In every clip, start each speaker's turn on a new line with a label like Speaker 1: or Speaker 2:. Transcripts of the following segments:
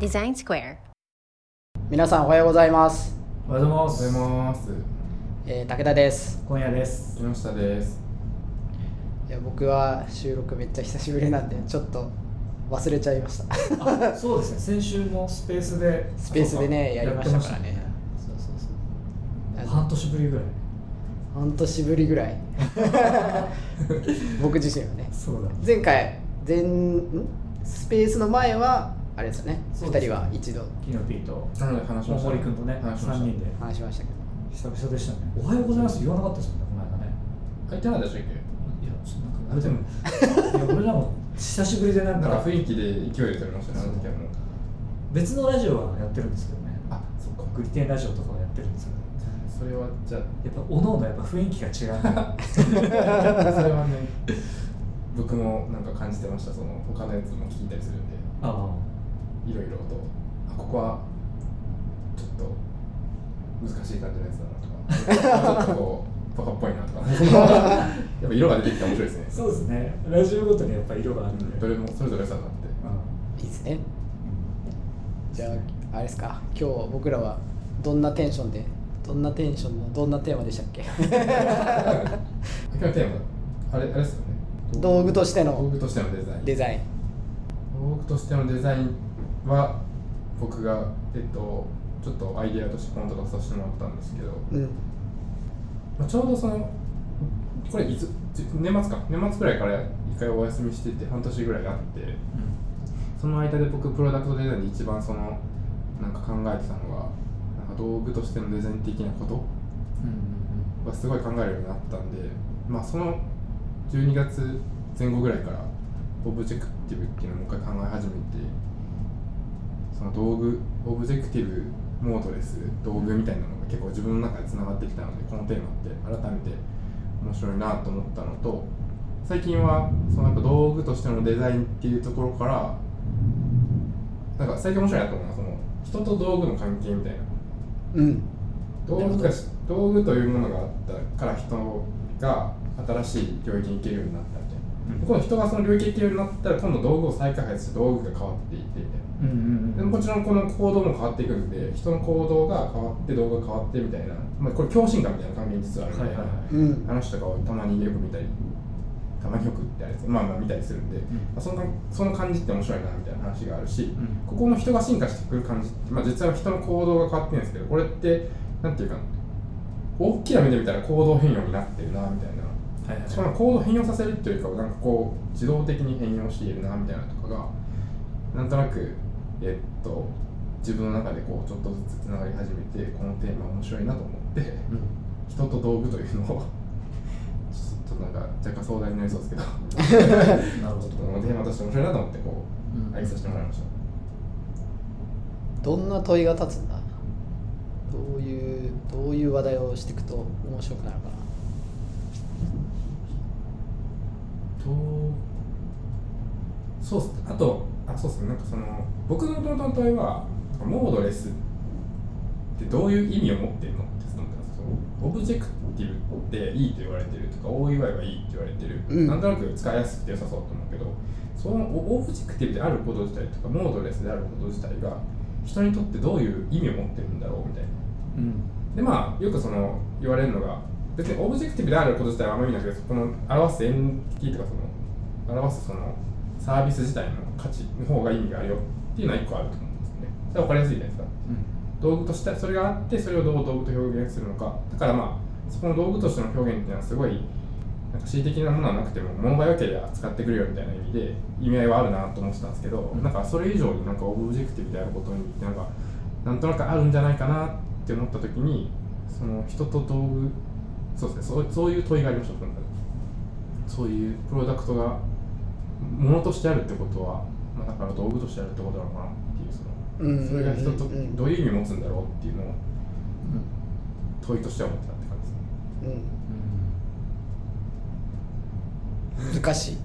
Speaker 1: Design Square.
Speaker 2: 皆さんおはようございます、
Speaker 3: おはようございま
Speaker 4: す。
Speaker 2: えー武田です
Speaker 3: す。今夜です。
Speaker 4: 木下です。
Speaker 2: いや僕は収録めっちゃ久しぶりなんでちょっと忘れちゃいました
Speaker 3: あ、そうですね。先週もスペースで。
Speaker 2: スペースでねやりましたからね
Speaker 3: やって
Speaker 2: そうそうそう
Speaker 3: 半年ぶりぐらい。
Speaker 2: 半年ぶりぐらい 僕自身はね
Speaker 3: そうだ。
Speaker 2: 前回前ん？スペースの前はあれですよね2
Speaker 3: そうです
Speaker 2: 人は一度
Speaker 3: キノピーと
Speaker 4: なので話しました。
Speaker 3: 森君とね、
Speaker 4: 話しました
Speaker 3: 三人で
Speaker 2: 話しましたけど
Speaker 3: 久々でしたね。おはようございます。言わなかったですもんね、この間ね。
Speaker 4: 入ってなかったでしたっ
Speaker 3: いや、ちょっとなんか言われても。いや、俺らも久しぶりでなん
Speaker 4: け？なん
Speaker 3: か
Speaker 4: か雰囲気で勢いで撮りましたね。あの時はもう。
Speaker 3: 別のラジオはやってるんですけどね。
Speaker 4: あ、そっか。
Speaker 3: グリテンラジオとかはやってるんですけど。
Speaker 4: それはじゃ
Speaker 3: やっぱおのおのやっぱ雰囲気が違う。
Speaker 4: あ それはね。僕もなんか感じてました。その他のやつも聞いたりするんで、
Speaker 3: あ
Speaker 4: いろいろとあここはちょっと難しい感じのやつだなとか、ちょっとこうバカっぽいなとか。やっぱ色が出てきて面白いですね
Speaker 3: あ。。そうですね。ラジオごとにやっぱ色があるんで。
Speaker 4: どれもそれぞれ良さがあって。
Speaker 3: うん
Speaker 2: いいですねじゃああれですか今日僕らはどんなテンションでどんなテンションのどんなテーマでしたっけ？
Speaker 4: 今日のテーマあれあれですよね。
Speaker 2: 道具として
Speaker 4: 道
Speaker 2: の
Speaker 4: 具としてのデザイン。
Speaker 2: デザイン。
Speaker 4: 道具としてのデザインは僕が、えっと、ちょっとアイデアとしてコント出させてもらったんですけど、
Speaker 2: うん。
Speaker 4: まあ、ちょうどそのこれいつじ年末か年末くらいから一回お休みしてて半年ぐらいあってその間で僕プロダクトデザインで一番そのなんか考えてたのがなんか道具としてのデザイン的なこと
Speaker 3: うん
Speaker 4: はすごい考えるようになったんでまあその12月前後ぐらいから objective っていうのをもう一回考え始めてその道具 objective modeless 道具みたいなのが結構自分の中でつながってきたのでこのテーマって改めて面白いなと思ったのと最近はそのやっぱ道具としてのデザインっていうところからなんか最近面白いなと思うのはその人と道具の関係みたいな。
Speaker 2: うん。
Speaker 4: 道具が道具というものがあったから人が新しい領域に行けるようになったみたいな、
Speaker 3: うん。
Speaker 4: 今度人がその領域に行けるようになったら今度道具を再開発して道具が変わっていって。みたいな
Speaker 3: うんうん。
Speaker 4: でももちろんこの行動も変わっていくんで人の行動が変わって道具が変わってみたいな、まあ、これ共振感みたいな関係に実はあるみたいな、話とかをたまによく見たりたまによくってあれですまあまあ見たりするんで、まあ、そのその感じって面白いなみたいな話があるし、
Speaker 3: ん。
Speaker 4: ここの人が進化してくる感じって、まあ、実は人の行動が変わってるんですけどこれってなんていうか大きな目で見たら行動変容になってるなみたいな
Speaker 3: はいはい。
Speaker 4: しかも行動変容させるっていうかはなんかこう自動的に変容しているなみたいなとかがなんとなくえっと自分の中でこうちょっとずつつながり始めてこのテーマ面白いなと思って人と道具というのをちょっとなんか若干壮大になりそうですけど
Speaker 3: なるほど。
Speaker 4: このテーマとして面白いなと思ってこ
Speaker 3: うん。
Speaker 4: う愛させてもらいました。
Speaker 2: どんな問いが立つんだ？どういうどういう話題をしていくと面白くなるかな
Speaker 4: とそうっす。あとあそうっすね。なんかその僕の元々の問いはモードレスってどういう意味を持ってるのって思ってますそのオブジェクティブっていいと言われてるとか OUI はいいって言われてる、
Speaker 2: うん。
Speaker 4: なんとなく使いやすくて良さそうと思うけどその objective であること自体とか modeless であること自体が人にとってどういう意味を持ってるんだろうみたいな。
Speaker 3: うん。
Speaker 4: でまあよくその言われるのが別に objective であること自体はあんまり意味ないけどその表す entity とかその表すそのサービス自体の価値の方が意味があるよっていうのは一個あると思うんですよね。それは分かりやすいじゃないですか。道具としてそれがあってそれをどう道具と表現するのか。だからまあそこの道具としての表現っていうのはすごいなんか恣意的なものはなくても物が良ければ使ってくるよみたいな意味で意味合いはあるなと思ってたんですけど、
Speaker 3: うん
Speaker 4: なんかそれ以上になんかオブジェクティブであることになんかなんとなくあるんじゃないかなって思った時にその人と道具そうですね。そうそういう問いがありました僕の中でそういうプロダクトがものとしてあるってことは、まあ、だから道具としてあるってことなのかなっていうその
Speaker 2: うん。
Speaker 4: それが人とどういう意味を持つんだろうっていうのを問いとしては思ってたって感じですね。
Speaker 2: うん。難しい。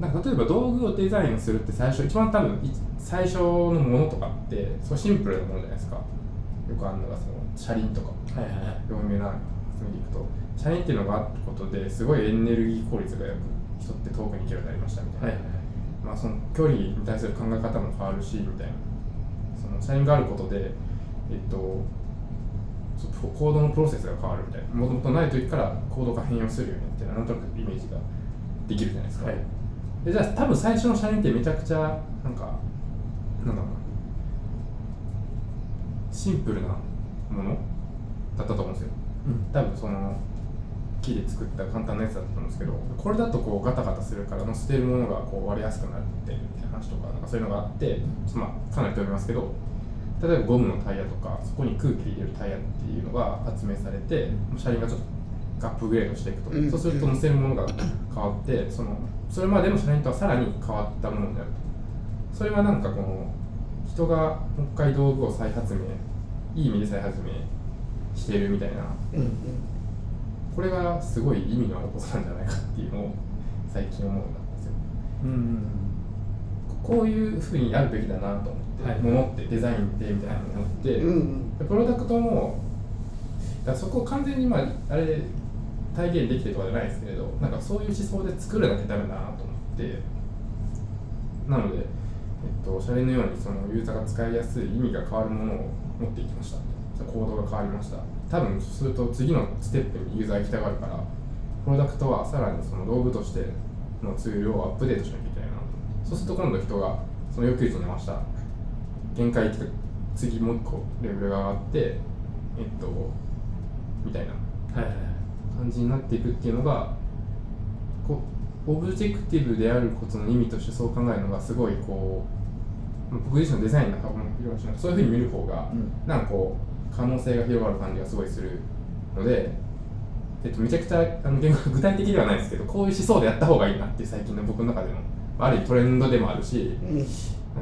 Speaker 4: なんか例えば道具をデザインするって最初一番多分い最初のものとかってすごいシンプルなものじゃないですかよくあるのがその車輪とか
Speaker 3: はいはいはい。
Speaker 4: 有名な発明でいくと車輪っていうのがあることですごいエネルギー効率がよく人って遠くに行けるようになりましたみたいな、
Speaker 3: はいはい
Speaker 4: まあ、その距離に対する考え方も変わるしみたいな。その車輪があることで、えっと、行動のプロセスが変わるみたいな。もともとない時から行動が変容するよねってなんとなくイメージができるじゃないですか、
Speaker 3: はい。
Speaker 4: でじゃあ多分最初の車輪ってめちゃくちゃなんかなんだろうなシンプルなものだったと思うんですよ。
Speaker 3: うん。
Speaker 4: 多分その木で作った簡単なやつだったと思うんですけどこれだとこうガタガタするから乗せてるものがこう割れやすくなってるみたいな話とかなんかそういうのがあって、まあ、かなり飛びますけど例えばゴムのタイヤとかそこに空気入れるタイヤっていうのが発明されて車輪がちょっとアップグレードしていくと、
Speaker 2: うん。
Speaker 4: そうすると乗せるものが変わってそのそれまでの車輪とはさらに変わったものになると。それはなんかこの人がもう一回道具を再発明いい意味で再発明してるみたいな
Speaker 2: うんうん
Speaker 4: これがすごい意味のあることなんじゃないかっていうのを最近思うんですよ。
Speaker 3: うん
Speaker 4: こういうふうにやるべきだなと思って、
Speaker 3: はい
Speaker 4: 物ってデザインってみたいなのを思って、
Speaker 2: うんうん。
Speaker 4: でプロダクトもだそこを完全にまああれ体現できてるとかじゃないですけれどなんかそういう思想で作らなきゃダメだなと思ってなので、と、シャレのようにそのユーザーが使いやすい意味が変わるものを持っていきました。行動が変わりました多分そうすると次のステップにユーザー行きたがるからプロダクトはさらにその道具としてのツールをアップデートしなきゃいけないなと。そうすると今度人がその要求値に合わせた。限界次もう一個レベルが上がってえっとみたいな感じになっていくっていうのがこうオブジェクティブであることの意味としてそう考えるのがすごいこう僕自身のデザインの幅も広がるしなんかそういうふうに見る方が、
Speaker 3: うん。
Speaker 4: なんかこう可能性が広がる感じがすごいするので、えっと、めちゃくちゃあの言語 具体的ではないですけどこういう思想でやった方がいいなっていう最近の僕の中でのある意味トレンドでもあるし
Speaker 2: うん。
Speaker 4: なんか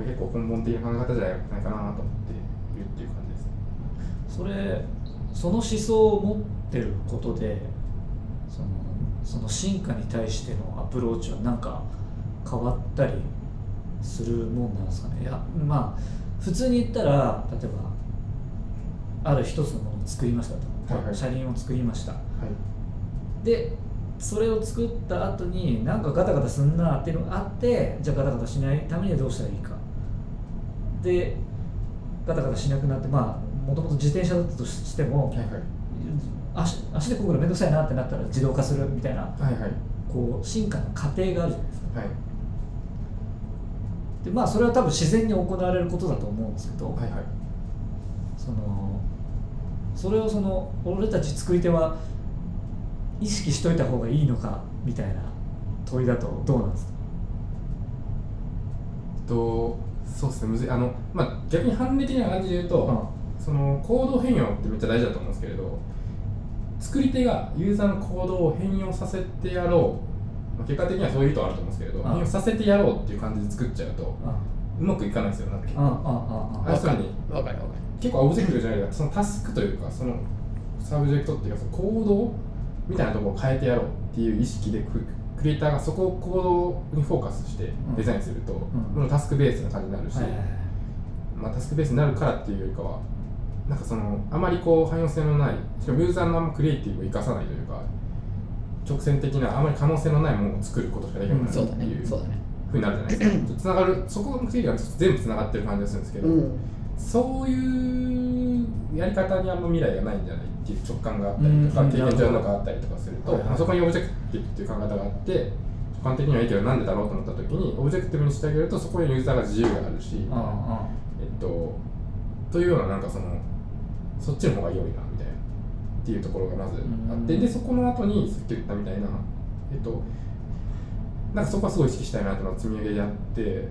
Speaker 4: 結構根本的な考え方じゃないかなと思っているっていう感じです。
Speaker 3: それその思想を持ってることでそのその進化に対してのアプローチは何か変わったりするもんなんですかね。いやまあ普通に言ったら例えばある一つのものを作りましたと、
Speaker 4: はいはい。
Speaker 3: 車輪を作りました。
Speaker 4: はい。
Speaker 3: でそれを作った後になんかガタガタすんなっていうのがあってじゃあガタガタしないためにはどうしたらいいか。でガタガタしなくなってまあもともと自転車だったとしても、
Speaker 4: はいはい。
Speaker 3: 足足でこぐのめんどくさいなってなったら自動化するみたいな
Speaker 4: はいはい。
Speaker 3: こう進化の過程があるじゃないですか。
Speaker 4: はい
Speaker 3: でまあそれは多分自然に行われることだと思うんですけど、
Speaker 4: はいはい。
Speaker 3: そのそれをその俺たち作り手は意識しといた方がいいのかみたいな問いだとどうなんですか？
Speaker 4: とそうですねむずいあの、まあ、逆に反例的な感じで言うと、その行動変容ってめっちゃ大事だと思うんですけれど作り手がユーザーの行動を変容させてやろう、まあ、結果的にはそういう意図はあると思うんですけれどさせてやろうっていう感じで作っちゃうと
Speaker 3: あ
Speaker 4: うまくいかないですよなんかに。結構オブジェクトじゃないけどそのタスクというかそのサブジェクトっていうかその行動みたいなところを変えてやろうっていう意識でククリエイターがそこを行動にフォーカスしてデザインすると、
Speaker 3: ん。
Speaker 4: このタスクベースな感じになるし、まあ、タスクベースになるからっていうよりかはなんかそのあまりこう汎用性のないしかもユーザーのあんまクリエイティブを生かさないというか直線的なあまり可能性のないものを作ることしかできなくなるっていうふうになるじゃないですか。つながるそこの目的が全部つながってる感じがするんですけど、
Speaker 2: うん。
Speaker 4: そういうやり方にあんま未来がないんじゃないっていう直感があったりとか、
Speaker 3: うん。
Speaker 4: 経験上のがあったりとかすると、あそこに objective っていう考え方があって直感的にはいいけどなんでだろうと思った時に objective にしてあげるとそこにユーザーが自由があるし、
Speaker 3: あ
Speaker 4: えっと、というようななんかそのそっちの方が良いなっていうところがまずあって、
Speaker 3: うん。
Speaker 4: でそこの後にさっき言ったみたいなえっとなんかそこはすごい意識したいなっていうのが積み上げであって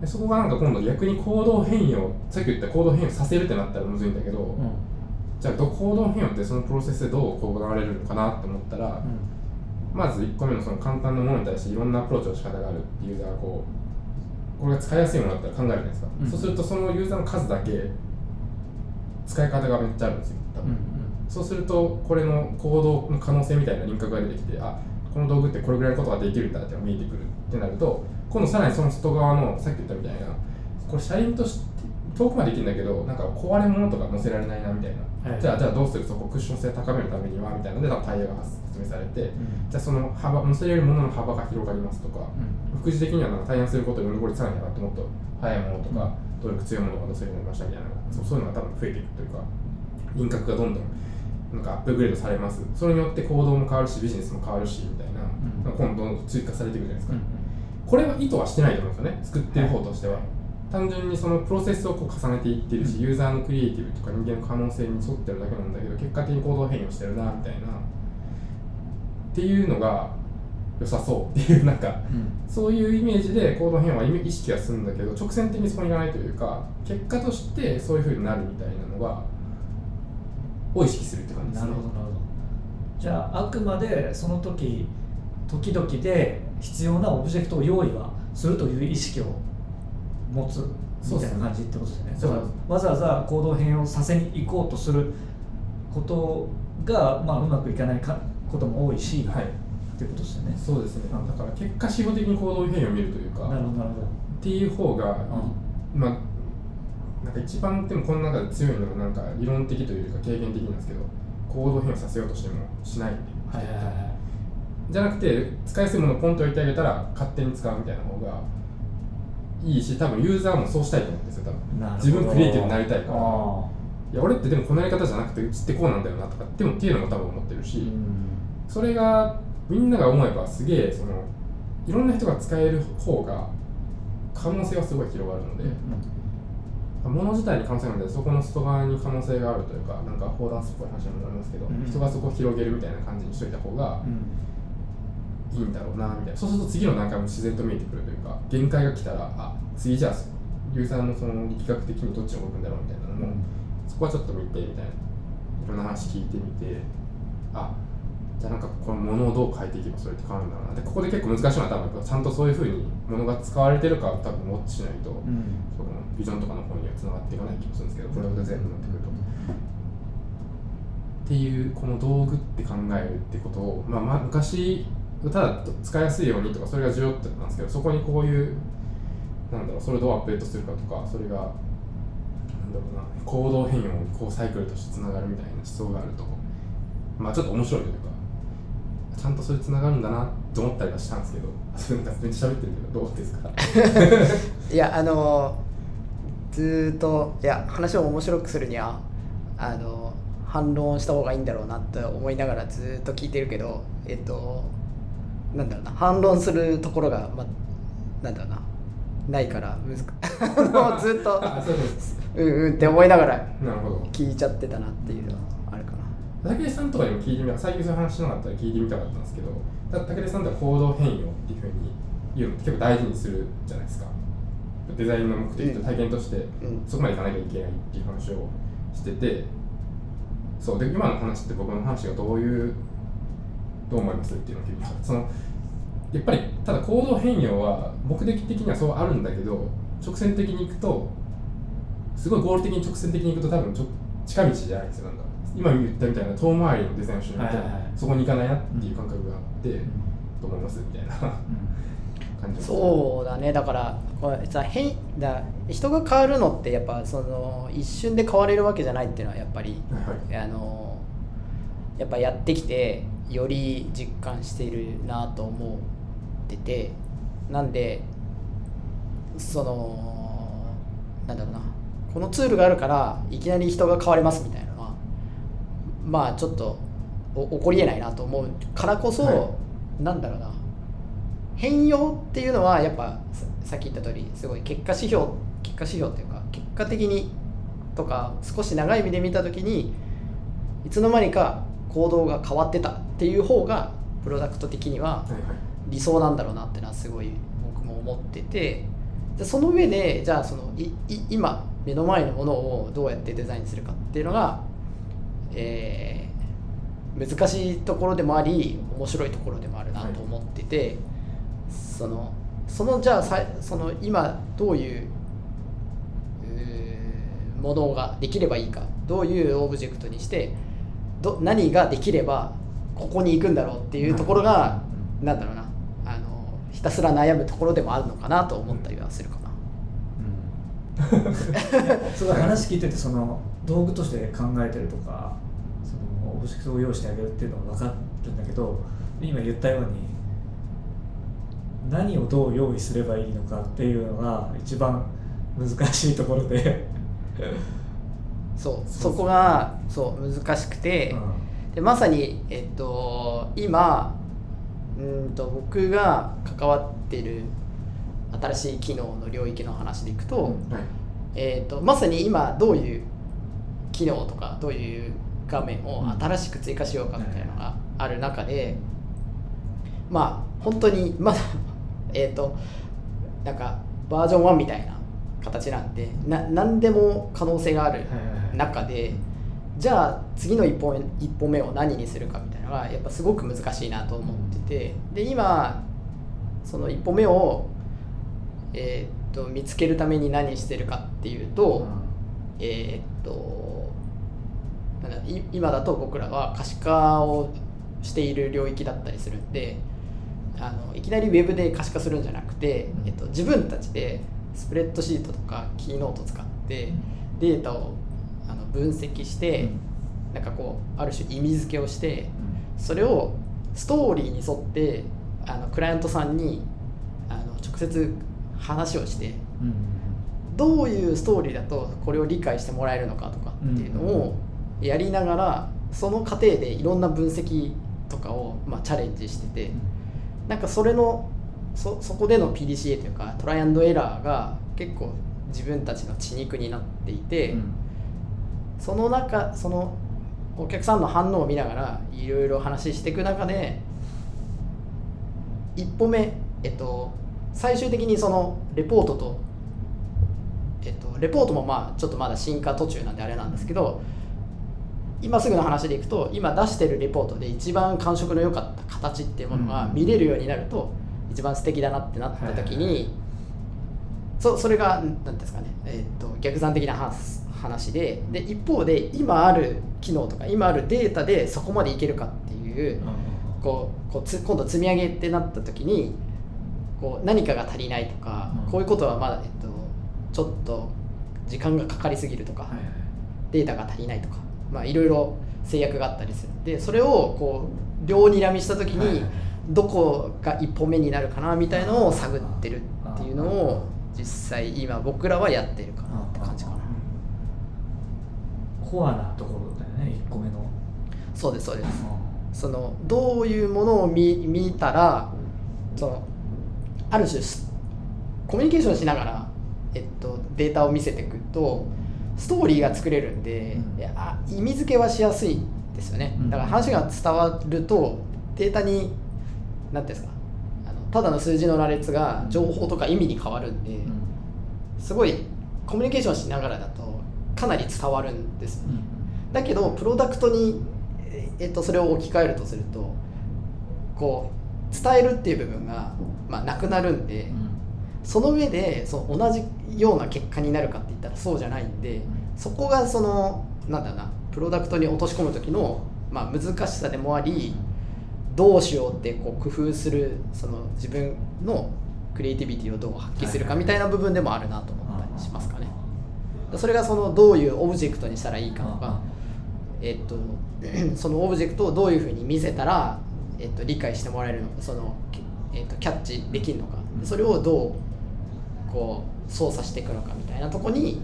Speaker 4: でそこがなんか今度逆に行動変容さっき言った行動変容させるってなったらむずいんだけど、
Speaker 3: あうん。
Speaker 4: じゃあど行動変容ってそのプロセスでどう行われるのかなって思ったら、まず1個目のその簡単なものに対していろんなアプローチの仕方があるっていうユーザーがこうこれが使いやすいものだったら考えるじゃないですか、
Speaker 3: うん。
Speaker 4: そうするとそのユーザーの数だけ使い方がめっちゃあるんですよ多分、
Speaker 3: うん
Speaker 4: そうするとこれの行動の可能性みたいな輪郭が出てきてあこの道具ってこれぐらいのことができるんだって見えてくるってなると今度さらにその外側のさっき言ったみたいなこれ車輪として遠くまで行けるんだけどなんか壊れ物とか載せられないなみたいな、
Speaker 3: はい。
Speaker 4: じゃあじゃあどうする？そこクッション性高めるためにはみたいなのでタイヤが説明されて、
Speaker 3: うん。
Speaker 4: じゃあその幅載せれるものの幅が広がりますとか、副次的にはなんかタイヤにすることで乗り越えさらに上がってもっと速いものとか、動力強いものが乗せるようになりましたみたいなそうそういうのが多分増えていくというか輪郭がどんどんなんかアップグレードされます。それによって行動も変わるしビジネスも変わるしみたいな、
Speaker 3: ん。
Speaker 4: なんか今度どんどん追加されていくじゃないですか、
Speaker 3: うん
Speaker 4: これは意図はしてないと思うんですよね。作ってる方としては、単純にそのプロセスをこう重ねていってるし、ユーザーのクリエイティブとか人間の可能性に沿ってるだけなんだけど結果的に行動変容してるなみたいな。っていうのが良さそうっていうなんか
Speaker 3: うん。
Speaker 4: そういうイメージで行動変容は意識はするんだけど直線的にそこにいかないというか結果としてそういうふうになるみたいなのがを意識するって感じですね。
Speaker 3: なるほどなるほどじゃああくまでその時時々で必要なオブジェクトを用意はするという意識を持つみたいな感じってことですよね。わざわざ行動変容させに行こうとすることが、まあ、うまくいかないかことも多いし、
Speaker 4: はい。
Speaker 3: っていうことですよね。
Speaker 4: そうですね。
Speaker 3: うん
Speaker 4: だから結果指標的に行動変容を見るというか
Speaker 3: なるほどなるほど。
Speaker 4: っていう方が、まあなんか一番でもこの中で強いのはなんか理論的というか経験的なんですけど行動変容させようとしてもしない。んで、
Speaker 3: はいはいはいはい
Speaker 4: じゃなくて使いやすいものをポンと置いてあげたら勝手に使うみたいな方がいいし多分ユーザーもそうしたいと思うんですよ多分。自分クリエイティブになりたいから。
Speaker 3: あ
Speaker 4: いや俺ってでもこのやり方じゃなくてうちってこうなんだよなとかでもっていうのも多分思ってるし、それがみんなが思えばすげえそのいろんな人が使える方が可能性はすごい広がるので、物自体に可能性があるのでそこの外側に可能性があるというかなんか砲弾スっぽい話にもなりますけど、
Speaker 3: うん。
Speaker 4: 人がそこを広げるみたいな感じにしといた方が
Speaker 3: うん
Speaker 4: いいんだろうなみたいな。そうすると次の段階も自然と見えてくるというか限界が来たらあ次じゃあユーザーのその力学的にどっちが動くんだろうみたいなのも、そこはちょっと見てみたいな。いろんな話聞いてみてあじゃあなんかこの物をどう変えていけばそれって変わるんだろうな。でここで結構難しいのは多分ちゃんとそういうふうに物が使われてるかを多分ウォッチしないと、
Speaker 3: うん。
Speaker 4: そのビジョンとかの方にはつながっていかない気もするんですけどこれが全部になってくると。っていうこの道具って考えるってことを、まあ、まあ昔ただ使いやすいようにとかそれが重要ってなんですけどそこにこういうなんだろうそれをどうアップデートするかとかそれがなんだろうな行動変容にこうサイクルとしてつながるみたいな思想があるとまあちょっと面白いというかちゃんとそれつながるんだなと思ったりはしたんですけど。それなんかめっちゃ喋ってるけどどうですか？
Speaker 2: いやあのずーっといや話を面白くするにはあの反論した方がいいんだろうなって思いながらずーっと聞いてるけどえっとなんだろうな反論するところが、ま、なんだろうなないから難 ずっと
Speaker 4: う
Speaker 2: んうんって思いながら聞いちゃってたなっていうのは。
Speaker 4: 武井さんとかにも聞いてみた最近そういう話しなかったら聞いてみたかったんですけどだ武井さんって行動変容っていうふうに言うの結構大事にするじゃないですか。デザインの目的と体験として
Speaker 2: うん。
Speaker 4: そこまでいかなきゃいけないっていう話をしててそうで今の話って僕の話がどういうどう思いますっていうのを聞いてそのやっぱりただ行動変容は目的的にはそうあるんだけど直線的に行くとすごい合理的に直線的に行くと多分ちょ近道じゃないんですよなんか今言ったみたいな遠回りのデザインをしないと
Speaker 3: はいはいはい。
Speaker 4: そこに行かないなっていう感覚があって、どう思いますみたいな。感じです
Speaker 2: そうだね。だからこれさ変だ人が変わるのってやっぱその一瞬で変われるわけじゃないっていうのはやっぱり
Speaker 4: はいはい。
Speaker 2: あのやっぱやってきてより実感しているなと思っててなんでそのなんだろうな。このツールがあるからいきなり人が変われますみたいなまあちょっとお起こりえないなと思うからこそ、
Speaker 4: は
Speaker 2: なんだろうな。変容っていうのはやっぱささっき言った通りすごい結果指標結果指標っていうか結果的にとか少し長い目で見た時にいつの間にか行動が変わってたっていう方がプロダクト的には理想なんだろうなってのはすごい僕も思っててでその上でじゃあそのいい今目の前のものをどうやってデザインするかっていうのが、えー難しいところでもあり面白いところでもあるなと思ってて、そのそのじゃあさその今どういうものができればいいかどういうオブジェクトにしてど何ができればここに行くんだろうっていうところが、なんだろうなあのひたすら悩むところでもあるのかなと思ったりはするかな。
Speaker 3: すごい話聞いててその道具として考えてるとかそのオブジェクトを用意してあげるっていうのは分かるんだけど今言ったように何をどう用意すればいいのかっていうのが一番難しいところで、
Speaker 2: そうそこがそう難しくて、でまさに、えっと、今うんと僕が関わってる新しい機能の領域の話でいくと,、
Speaker 4: はい。
Speaker 2: えっとまさに今どういう機能とかどういう画面を新しく追加しようかみたいなのがある中で、まあ本当にまだ えっとなんかバージョン1みたいな形なんでな何でも可能性がある中でじゃあ次の一歩目一歩目を何にするかみたいなのがやっぱすごく難しいなと思っててで今その一歩目を、えーっと見つけるために何してるかっていうと、えーっと今だと僕らは可視化をしている領域だったりするんであのいきなりウェブで可視化するんじゃなくて、えっと、自分たちでスプレッドシートとかキーノート使ってデータをあの分析して、なんかこうある種意味付けをしてそれをストーリーに沿ってあのクライアントさんにあの直接話をしてどういうストーリーだとこれを理解してもらえるのかとかっていうのをやりながらその過程でいろんな分析とかを、まあ、チャレンジしててなんかそれのそそこでの PDCA というかトライアンドエラーが結構自分たちの血肉になっていて、その中そのお客さんの反応を見ながらいろいろ話していく中で一歩目、えっと、最終的にそのレポートと、えっと、レポートもまあちょっとまだ進化途中なんであれなんですけど今すぐの話でいくと今出してるレポートで一番感触の良かった形っていうものが見れるようになると一番素敵だなってなった時に、そそれが何ですかね、えー、と逆算的な話話でで一方で今ある機能とか今あるデータでそこまでいけるかっていうこうこうつ今度積み上げってなった時にこう何かが足りないとか、
Speaker 3: うん。
Speaker 2: こういうことはまだ、えっと、ちょっと時間がかかりすぎるとか、データが足りないとか、まあ、いろいろ制約があったりする。んでそれをこう両にらみした時にどこが一歩目になるかなみたいのを探ってるっていうのを実際今僕らはやってるかなって感じかな。
Speaker 3: コアなところだよね1個目の。
Speaker 2: そうですそうです。そのどういうものを見見たらそのある種すコミュニケーションしながら、えっと、データを見せていくとストーリーが作れるんで、
Speaker 3: うん。
Speaker 2: いやあ意味付けはしやすいですよね。
Speaker 3: うん。
Speaker 2: だから話が伝わるとデータに何ていうんですかあのただの数字の羅列が情報とか意味に変わるんで、すごいコミュニケーションしながらだとかなり伝わるんですよ。ねだけどプロダクトに、ええっと、それを置き換えるとするとこう伝えるっていう部分が、まあ、なくなるんで、その上でその同じような結果になるかって言ったらそうじゃないんでそこがそのなんだろうなプロダクトに落とし込む時の、まあ、難しさでもありどうしようってこう工夫するその自分のクリエイティビティをどう発揮するかみたいな部分でもあるなと思ったりしますかね。それがそのどういうオブジェクトにしたらいいかとか、えっと、そのオブジェクトをどういうふうに見せたら、えっと、理解してもらえるのかその、えっと、キャッチできるのかそれをどうこう操作していくのかみたいなとこに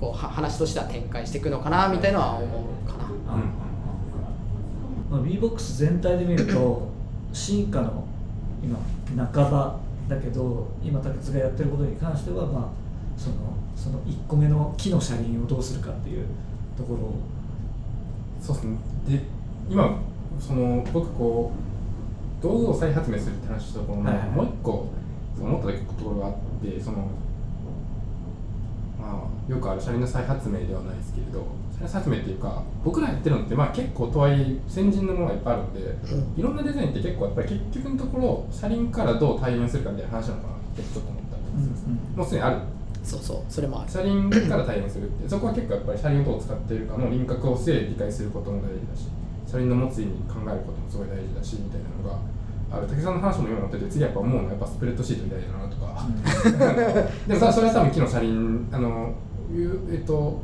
Speaker 2: こうは話としては展開していくのかなみたいなのは思うかな。
Speaker 3: まあ、B-BOX 全体で見ると進化の今半ばだけど今竹津がやってることに関しては、まあ、そのその1個目の木の車輪をどうするかっていうところ。を
Speaker 4: そうですね。で今その僕こう道具を再発明するって話したところの、
Speaker 3: はいはい
Speaker 4: もう一個その思ったところがあってそのまあよくある車輪の再発明ではないですけれど再発明っていうか僕らやってるのってまあ結構とはいえ先人のものがいっぱいあるのでいろんなデザインって結構やっぱり結局のところ車輪からどう対応するかみたいな話なのかなってちょっと思ったりするん。ですもうすでにある。
Speaker 2: そうそう。それもある。
Speaker 4: 車輪から対応するってそこは結構やっぱり車輪をどう使っているかの輪郭を整理理解することも大事だし車輪の持つ意味考えることもすごい大事だしみたいなのがある竹さんの話も今持ってて次やっぱ思うのはやっぱスプレッドシートみたいだなとか、でもさそれは多分木の車輪あのいうえっと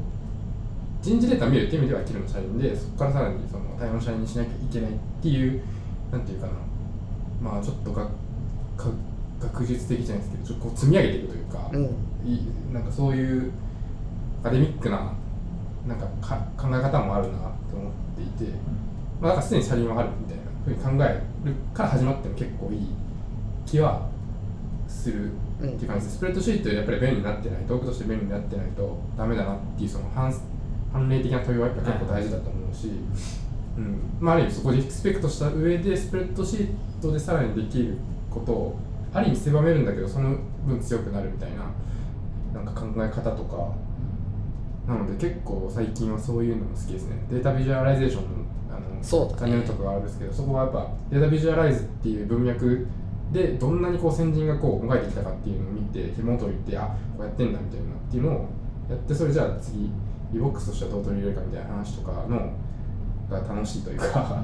Speaker 4: 人事データ見るっていう意味では木の車輪でそこからさらにその対応の車輪にしなきゃいけないっていうなんていうかな。まあちょっとがか学術的じゃないですけどちょっとこう積み上げていくというか、
Speaker 2: うん。
Speaker 4: いなんかそういうアカデミックななんかか考え方もあるなと思っていて、まあ、なんかすでに車輪はあるみたいなふうに考えるから始まっても結構いい気はするっていう感じです、スプレッドシートやっぱり便利になってない道具として便利になってないとダメだなっていうその反反例的な問いはやっぱ結構大事だと思うし、うん。まあ、ある意味そこでリスペクトした上でスプレッドシートでさらにできることをある意味狭めるんだけどその分強くなるみたいななんか考え方とか。なので結構最近はそういうのも好きですね。 data visualization
Speaker 2: そう
Speaker 4: チャンネルとかがあるんですけどそこはやっぱ data visualize っていう文脈でどんなにこう先人がこうもがいてきたかっていうのを見て紐解いてあこうやってんだみたいなっていうのをやってそれじゃあ次 eBox としてはどう取り入れるかみたいな話とかのが楽しいというか、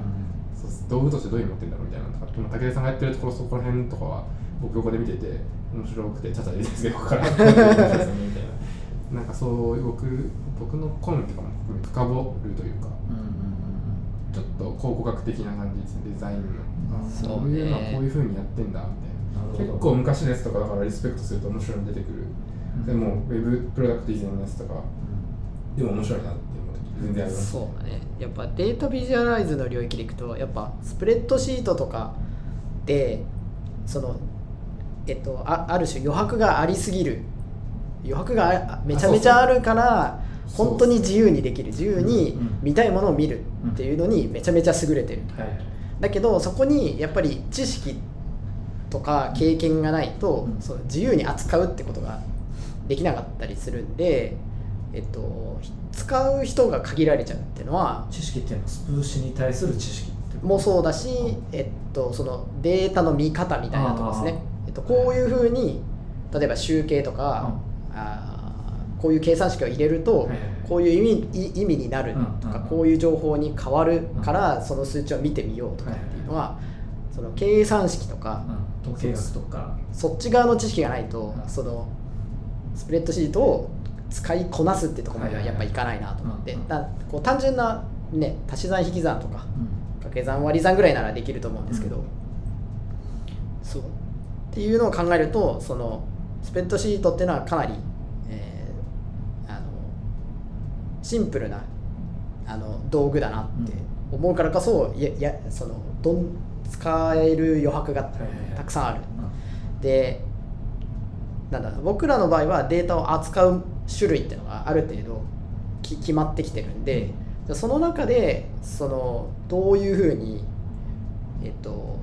Speaker 4: そう道具としてどういうの持ってんだろうみたいなとか武田さんがやってるところそこら辺とかは僕横で見てて面白くてちゃちゃ入れてるんですけどここから。みたいななんかそう僕僕の好みとかも深掘るというかちょっと考古学的な感じですね。デザインの。あ
Speaker 2: そうね。
Speaker 4: こういうのはこういうふうにやってんだみたいな。結構昔のやつとかだからリスペクトすると面白いの出てくる、でもウェブプロダクト以前のやつとかでも面白いなって全然あります。
Speaker 2: そうだね。やっぱデータビジュアライズの領域でいくとやっぱスプレッドシートとかでそのえっとあある種余白がありすぎる。余白があめちゃめちゃあるから本当に自由にできる。自由に
Speaker 3: うん
Speaker 2: 見たいものを見るっていうのにめちゃめちゃ優れてる。だけどそこにやっぱり知識とか経験がないと、
Speaker 3: うん。
Speaker 2: そう自由に扱うってことができなかったりするんで、えっと、使う人が限られちゃうっていうのは
Speaker 3: 知識っていうのはスプーシに対する知識
Speaker 2: もそうだし、えっと、そのデータの見方みたいなとこですね、えっと、こういうふうに例えば集計とか、あーこういう計算式を入れると、こういう意味い意味になるとか、こういう情報に変わるから、その数値を見てみようとかっていうのは、その計算式とか、
Speaker 3: うん。統計学とか。
Speaker 2: そっち側の知識がないと、
Speaker 3: うん。
Speaker 2: そのスプレッドシートを使いこなすってところまではやっぱいかないなと思って、だこう単純な、ね、足し算引き算とか
Speaker 3: うん。
Speaker 2: 掛け算割り算ぐらいならできると思うんですけど、
Speaker 3: うん。
Speaker 2: そう。っていうのを考えるとそのスプレッドシートっていうのはかなり、えーあのシンプルなあの道具だなって思うからこそ、いやいやそのどん使える余白がたくさんある。
Speaker 3: うん。
Speaker 2: でなんだ僕らの場合はデータを扱う種類っていうのがある程度き決まってきてるんでじゃあその中でそのどういうふうに、えっと、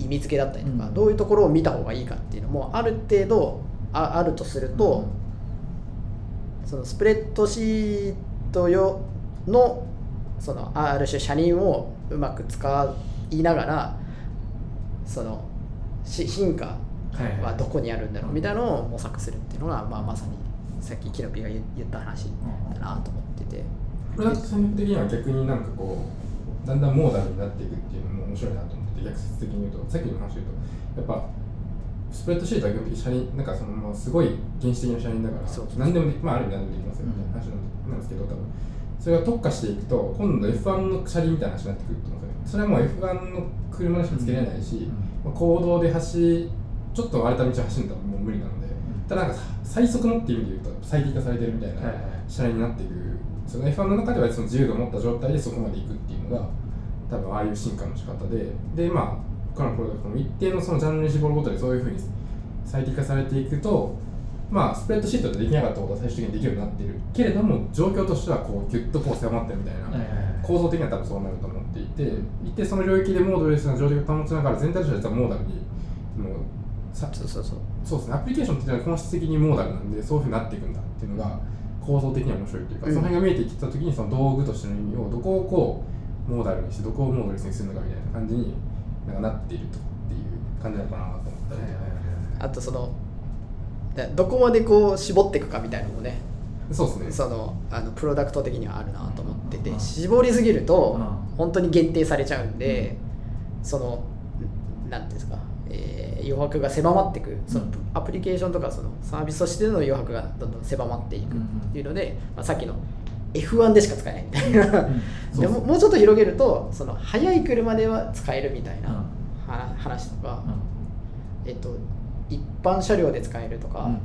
Speaker 2: 意味付けだったりとか、
Speaker 3: うん。
Speaker 2: どういうところを見た方がいいかっていうのもある程度ああるとすると、そのスプレッドシート用のそのある種車輪をうまく使いながらそのし進化はどこにあるんだろうみたいなのを模索するっていうのが、まあ、まさにさっきキノピが言言った話だなと思ってて。
Speaker 4: プロダクト戦略的には逆になんかこうだんだんモーダルになっていくっていうのも面白いなと思ってて逆説的に言うとさっきの話で言うとやっぱスプレッドシートは基本的に車輪なんかそのまあすごい原始的な車輪だから何でもまあある意味何でもできますよみたいな話なんですけど多分。それが特化していくと今度 F1 の車輪みたいな話になってくると思うんですよね。それはもう F1 の車でしかつけれないし、まあ公道で走ちょっと荒れた道を走るのはもう無理なのでただなんかさ最速のっていう意味で言うと最適化されてるみたいな車輪になっていく。その F1 の中ではその自由度を持った状態でそこまで行くっていうのが多分ああいう進化の仕方で。でまあ他のプロダクトも一定のそのジャンルに絞ることでそういうふうに最適化されていくとまあスプレッドシートでできなかったことは最終的にできるようになってるけれども状況としてはこうギュッとこう狭まってるみたいな、構造的には多分そうなると思っていて一定その領域でモードレスな状態を保ちながら全体としては実はモーダルにもうさ
Speaker 2: そうそうそう。
Speaker 4: そうですね。アプリケーションっていうのは本質的にモーダルなんでそういうふうになっていくんだっていうのが構造的には面白いというか、
Speaker 2: うん。
Speaker 4: その辺が見えてきた時にその道具としての意味をどこをこうモーダルにしてどこをモードレスにするのかみたいな感じになんかなっているとっていう感じなのかなと思ったりとか、
Speaker 2: あとそのだどこまでこう絞っていくかみたいなのもね。
Speaker 4: そうですね。
Speaker 2: そのあのプロダクト的にはあるなと思ってて
Speaker 3: うん。
Speaker 2: 絞りすぎると
Speaker 3: うん。
Speaker 2: 本当に限定されちゃうんでそのなんていうんですか、えー余白が狭まっていくその
Speaker 3: うん。
Speaker 2: アプリケーションとかそのサービスとしての余白がどんどん狭まっていくっていうので、まあ、さっきの F1 でしか使えないみたいな、
Speaker 3: うん。
Speaker 2: でももうちょっと広げるとその速い車では使えるみたいな話とか、
Speaker 3: うん。
Speaker 2: えっと、一般車両で使えるとか
Speaker 3: うん。
Speaker 2: っ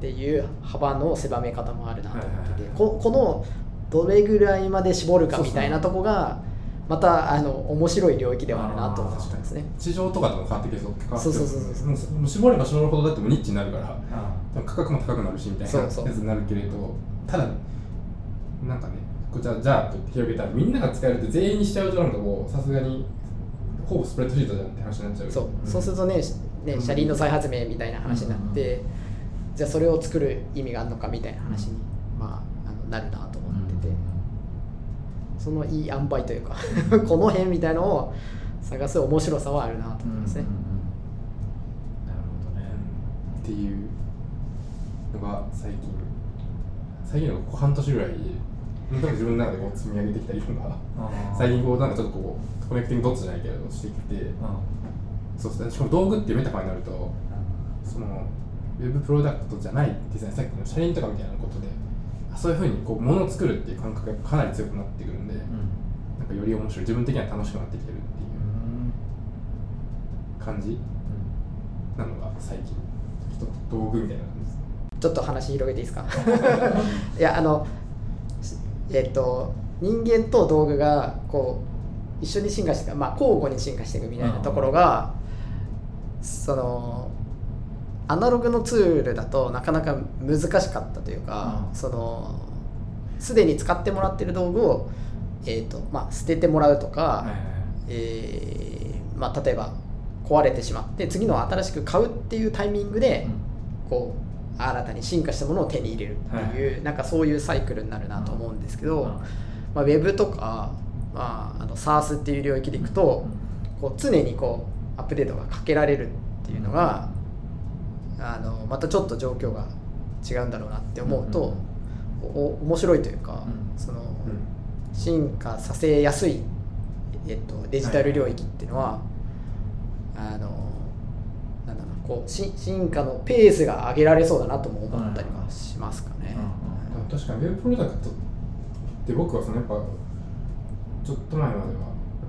Speaker 2: ていう幅の狭め方もあるなと思ってて、ここのどれぐらいまで絞るかみたいなとこがまたあの面白い領域ではあるなと思ったんですね。
Speaker 4: 市場とかでも変わってきそう
Speaker 2: そうそうそう。そう
Speaker 4: 絞れば絞るほどだってもうニッチになるから
Speaker 3: あ
Speaker 4: 価格も高くなるしみたいな
Speaker 2: そうそう。
Speaker 4: やつになるけれどただなんかねこうじゃあじゃあと広げたらみんなが使えるって全員にしちゃうとなんかもうさすがにほぼスプレッドシートじゃんって話になっちゃう。
Speaker 2: そう。
Speaker 3: うん
Speaker 2: そうするとねしね
Speaker 4: うん。
Speaker 2: 車輪の再発明みたいな話になって、じゃあそれを作る意味があるのかみたいな話に、まあ、あのなるなと思ってて、そのいい塩梅というか この辺みたいのを探す面白さはあるなと思いますね。
Speaker 3: なるほどね。
Speaker 4: っていうのが最近。最近のここ半年ぐらいでなんか自分の中でこう積み上げてきた理論が最近こうなんかちょっとこうコネクティングドッツじゃないけれどしてきて
Speaker 3: うん
Speaker 4: そうですね。しかも道具っていうメタファーになるとそのウェブプロダクトじゃないデザインさっきの車輪とかみたいなことであそういうふうにこう物を作るっていう感覚がかなり強くなってくるんで、
Speaker 3: うん。
Speaker 4: なんかより面白い。自分的には楽しくなってきてるっていう
Speaker 3: うん。
Speaker 4: 感じなのが最近。ちょっと道具みたいな感じです。
Speaker 2: ちょっと話広げていいですか？いやあのえっと人間と道具がこう一緒に進化していく、まあ、交互に進化していくみたいなところが、そのアナログのツールだとなかなか難しかったというか、
Speaker 3: うん。
Speaker 2: そのすでに使ってもらってる道具を、えーとまあ、捨ててもらうとか、
Speaker 3: はいはいはい。
Speaker 2: えーまあ、例えば壊れてしまって次の新しく買うっていうタイミングで、こう新たに進化したものを手に入れるっていう、なんかそういうサイクルになるなと思うんですけど、
Speaker 3: うん。
Speaker 2: まあ、ウェブとか、まあ、あの SARS っていう領域でいくと、こう常にこうアップデートがかけられるっていうのが、あのまたちょっと状況が違うんだろうなって思うと、おお面白いというか、
Speaker 3: うん。
Speaker 2: その進化させやすい、えっと、デジタル領域っていうのは、あのなんだろうなこうし進化のペースが上げられそうだなとも思ったりはしますかね。
Speaker 3: うん
Speaker 4: 確かにウェブプロダクトって僕はそのやっぱちょっと前まではやっ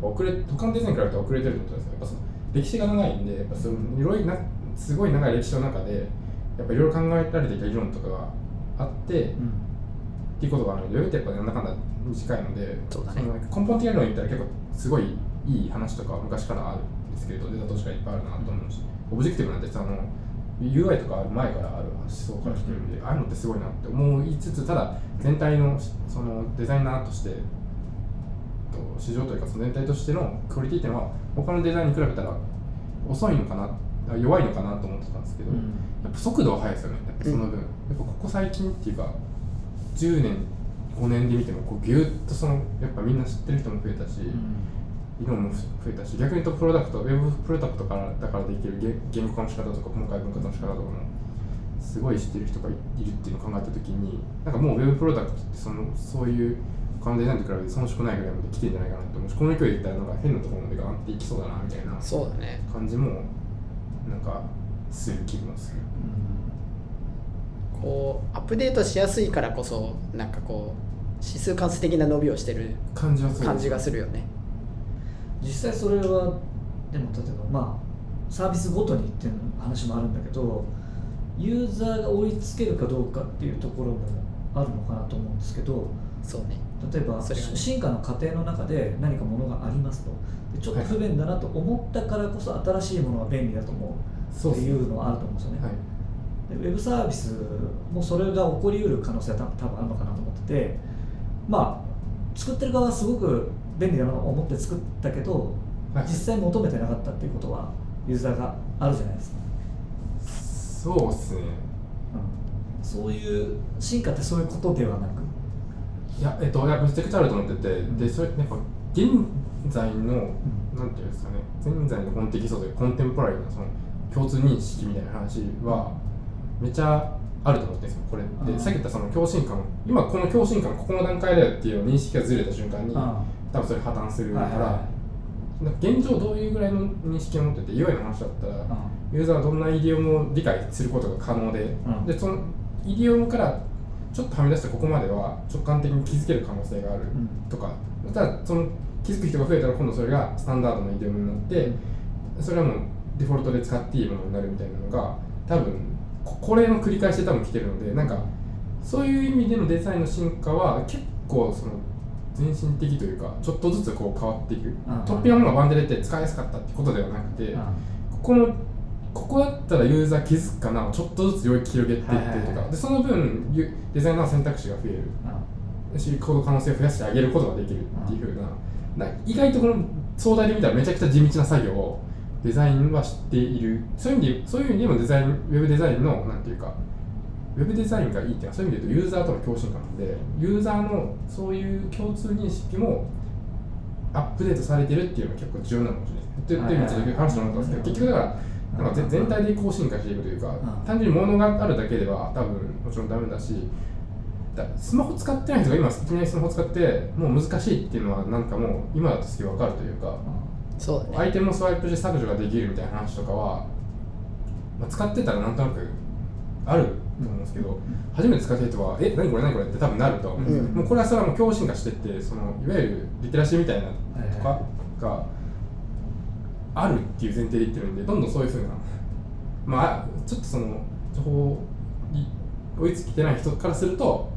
Speaker 4: ぱ遅れ他のデザインに比べて遅れてるってことですよやっぱその歴史が長いんでやっぱそのいろいろなすごい長い歴史の中でやっぱいろいろ考えられていた理論とかがあって、
Speaker 3: うん
Speaker 4: っていうことがあるので、ってやっぱなんだかんだ短いので、
Speaker 2: そうだね。
Speaker 4: の根本的な理論を言ったら結構すごいいい話とかは昔からあるんですけれど、出た年からいっぱいあるなと思うし、オブジェクティブなんてさあの UI とかある前からある思想から来てるんで、ああいうのってすごいなって思いつつ、ただ全体のそのデザイナーとして、と市場というかその全体としてのクオリティっていうのは他のデザインに比べたら遅いのかな、あ弱いのかなと思ってたんですけど、
Speaker 3: うん。
Speaker 4: やっぱ速度は速いですよね、その分、やっぱここ最近っていうか、10年、5年で見ても、こうぎゅっとそのやっぱみんな知ってる人も増えたし、理論も増えたし、逆に言うとプロダクト、ウェブプロダクトからだからできる言言語化の仕方とか、細かい分割の仕方とかも、すごい知ってる人がいるっていうのを考えたときに、なんかもうウェブプロダクトってそのそういう他のデザインと比べて遜色ないぐらいまで来てんじゃないかなと思うし、この勢いでいったらなんか変なところまでガーンっていきそうだなみたいな
Speaker 2: そうだね
Speaker 4: 感じも、なんかする気もする。
Speaker 2: こうアップデートしやすいからこそなんかこう指数関数的な伸びをしてる
Speaker 4: 感じはする
Speaker 2: 感じがするよね。
Speaker 3: 実際それはでも例えばまあサービスごとにっていう話もあるんだけどユーザーが追いつけるかどうかっていうところもあるのかなと思うんですけど
Speaker 2: そうね
Speaker 3: 例えば進化の過程の中で何かものがありますと。でちょっと不便だなと思ったからこそ新しいものは便利だと思う。っていうのはあると思うんですよね、
Speaker 4: はい。
Speaker 3: でウェブサービスもそれが起こりうる可能性は多分多分あるのかなと思ってて。まあ作ってる側はすごく便利だなと思って作ったけど、
Speaker 4: はい。
Speaker 3: 実際求めてなかったっていうことはユーザーがあるじゃないですか、
Speaker 4: そうっすね。
Speaker 3: うん、そういう進化ってそういうことではなく
Speaker 4: いや、えっと、いやめちゃくちゃあると思ってて、
Speaker 3: ん。
Speaker 4: で、それ、なんか、現在の、なんていうんですかね、現在のコンテキストでコンテンポラリーなその共通認識みたいな話は、めちゃあると思ってるんですよ、これ。で、
Speaker 3: うん。
Speaker 4: さっき言ったその共振感、今この共振感、ここの段階だよっていう認識がずれた瞬間に、
Speaker 3: あ
Speaker 4: 多分それ破綻するから、
Speaker 3: はいはい
Speaker 4: 現状どういうぐらいの認識を持ってて UI の話だったらユーザーはどんなイディオムを理解することが可能で、
Speaker 3: ん。
Speaker 4: でそのイディオムからちょっとはみ出してここまでは直感的に気づける可能性がある
Speaker 3: ん。
Speaker 4: とか、ただその気づく人が増えたら今度それがスタンダードのイディオムになって、それはもうデフォルトで使っていいものになるみたいなのが多分ここれの繰り返しで多分来てるのでなんかそういう意味でのデザインの進化は結構その全身的というかちょっとずつこう変わっていく、
Speaker 3: ん
Speaker 4: 突飛なものがバンで出て使いやすかったってことではなくて、ここのここだったらユーザー気づくかな。ちょっとずつ領域広げていってとか、
Speaker 3: はいはいはい。
Speaker 4: でその分ユデザイナーの選択肢が増える。し行動可能性を増やしてあげることができるっていうふうなな意外とこの壮大で見たらめちゃくちゃ地道な作業をデザインは知っている。そういう意味でそういう意味でもデザインウェブデザインのなんていうかウェブデザインがいいっていうのはそういう意味で言うとユーザーとの共振感でユーザーのそういう共通認識もアップデートされてるっていうのが結構重要なのかもしれない。っていう意味でちょっと話してもらったんですけど結局だからなんかぜ全体でこう進化していくというか、
Speaker 3: ん。
Speaker 4: 単純に物があるだけでは多分もちろんダメだしだスマホ使ってない人が今いきなりスマホ使ってもう難しいっていうのはなんかもう今だとすげえ分かるというか、
Speaker 2: そうだね。
Speaker 4: アイテムをスワイプして削除ができるみたいな話とかは、まあ、使ってたらなんとなくあると思うんですけど、初めて使った人は「え何これ何これ?」って多分なると。思うん。ですよ、
Speaker 2: うん
Speaker 4: もうこれはそれはもう強進化してってそのいわゆるリテラシーみたいなとかがあるっていう前提で言ってるんでどんどんそういうふうなまあちょっとその情報に追いつきてない人からすると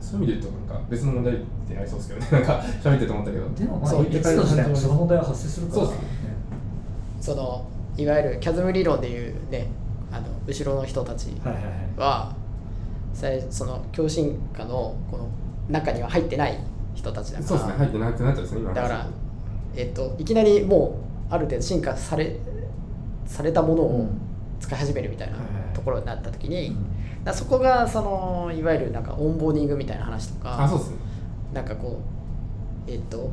Speaker 4: そういう意味で言うとなんか別の問題ってありそうですけどね。なんか喋ってて思ったけど。
Speaker 3: でもまあ
Speaker 4: そう
Speaker 3: いつの時代もその問題は発生するから
Speaker 4: そうですね。
Speaker 2: そのいわゆるキャズム理論でいうねあの後ろの人たち
Speaker 3: はいはいはい。
Speaker 2: は最その共進化のこの中には入ってない人たちだから。
Speaker 4: そうですね。入ってなくなっちゃうんですね今
Speaker 2: だから、えっと、いきなりもうある程度進化されされたものを使い始めるみたいなところになった時に、
Speaker 3: うん。
Speaker 2: だそこがそのいわゆるなんかオンボーディングみたいな話とか
Speaker 4: あそうです。ね
Speaker 2: なんかこうえっと